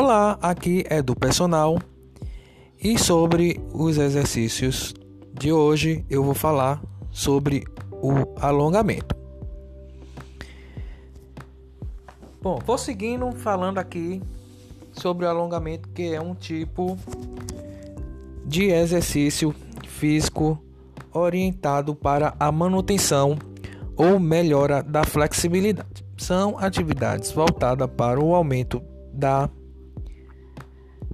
Olá, aqui é do personal e sobre os exercícios de hoje eu vou falar sobre o alongamento. Bom, vou seguindo falando aqui sobre o alongamento, que é um tipo de exercício físico orientado para a manutenção ou melhora da flexibilidade. São atividades voltadas para o aumento da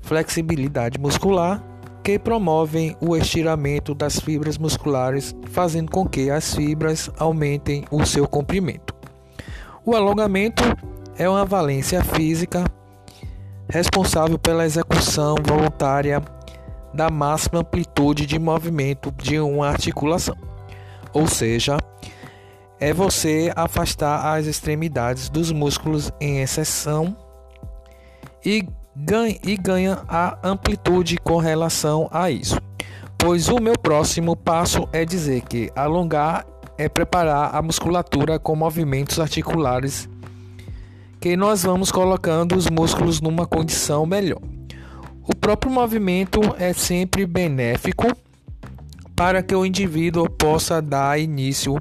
flexibilidade muscular que promovem o estiramento das fibras musculares, fazendo com que as fibras aumentem o seu comprimento. O alongamento é uma valência física responsável pela execução voluntária da máxima amplitude de movimento de uma articulação. Ou seja, é você afastar as extremidades dos músculos em exceção e ganha, e ganha a amplitude com relação a isso. Pois o meu próximo passo é dizer que alongar é preparar a musculatura com movimentos articulares que nós vamos colocando os músculos numa condição melhor. O próprio movimento é sempre benéfico para que o indivíduo possa dar início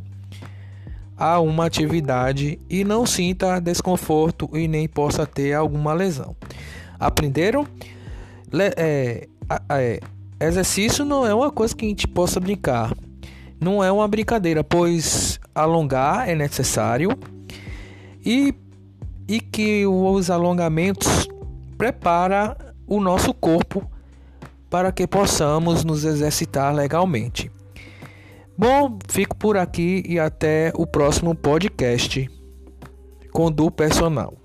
a uma atividade e não sinta desconforto e nem possa ter alguma lesão. Aprenderam? É, é, exercício não é uma coisa que a gente possa brincar. Não é uma brincadeira, pois alongar é necessário e, e que os alongamentos prepara o nosso corpo para que possamos nos exercitar legalmente. Bom, fico por aqui e até o próximo podcast com do personal.